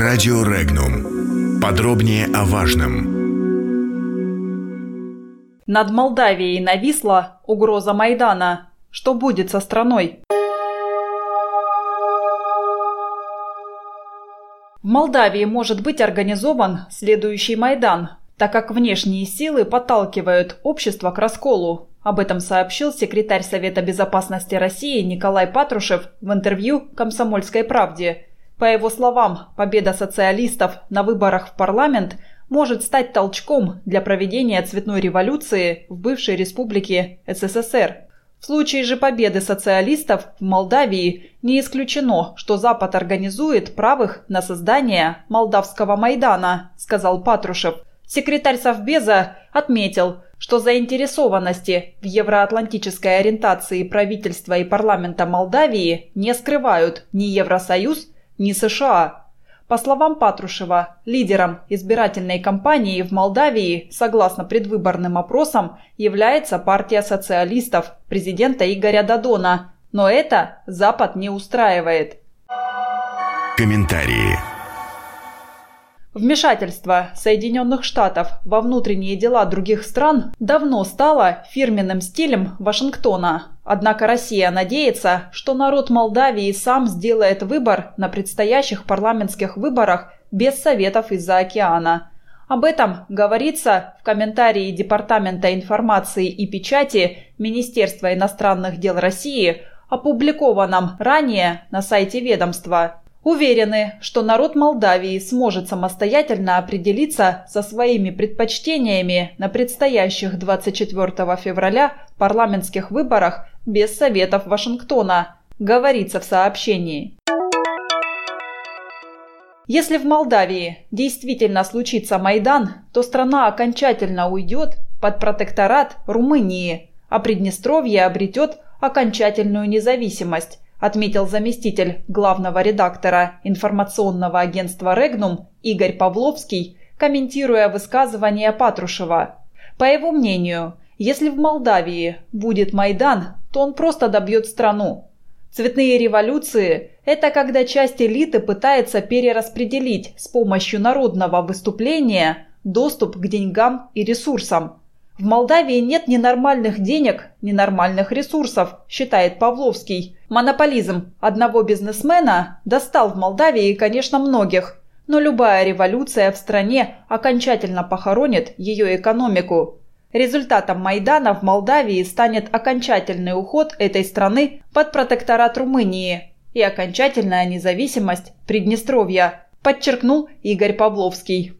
Радио Регнум. Подробнее о важном. Над Молдавией нависла угроза Майдана. Что будет со страной? В Молдавии может быть организован следующий Майдан, так как внешние силы подталкивают общество к расколу. Об этом сообщил секретарь Совета безопасности России Николай Патрушев в интервью «Комсомольской правде». По его словам, победа социалистов на выборах в парламент может стать толчком для проведения цветной революции в бывшей республике СССР. В случае же победы социалистов в Молдавии не исключено, что Запад организует правых на создание Молдавского Майдана, сказал Патрушев. Секретарь Совбеза отметил, что заинтересованности в евроатлантической ориентации правительства и парламента Молдавии не скрывают ни Евросоюз, ни США. По словам Патрушева, лидером избирательной кампании в Молдавии, согласно предвыборным опросам, является партия социалистов президента Игоря Дадона. Но это Запад не устраивает. Комментарии. Вмешательство Соединенных Штатов во внутренние дела других стран давно стало фирменным стилем Вашингтона. Однако Россия надеется, что народ Молдавии сам сделает выбор на предстоящих парламентских выборах без советов из-за океана. Об этом говорится в комментарии Департамента информации и печати Министерства иностранных дел России, опубликованном ранее на сайте ведомства. Уверены, что народ Молдавии сможет самостоятельно определиться со своими предпочтениями на предстоящих 24 февраля парламентских выборах без советов Вашингтона, говорится в сообщении. Если в Молдавии действительно случится Майдан, то страна окончательно уйдет под протекторат Румынии, а Приднестровье обретет окончательную независимость – отметил заместитель главного редактора информационного агентства «Регнум» Игорь Павловский, комментируя высказывание Патрушева. По его мнению, если в Молдавии будет Майдан, то он просто добьет страну. Цветные революции – это когда часть элиты пытается перераспределить с помощью народного выступления доступ к деньгам и ресурсам. В Молдавии нет ни нормальных денег, ни нормальных ресурсов, считает Павловский. Монополизм одного бизнесмена достал в Молдавии, конечно, многих. Но любая революция в стране окончательно похоронит ее экономику. Результатом Майдана в Молдавии станет окончательный уход этой страны под протекторат Румынии и окончательная независимость Приднестровья, подчеркнул Игорь Павловский.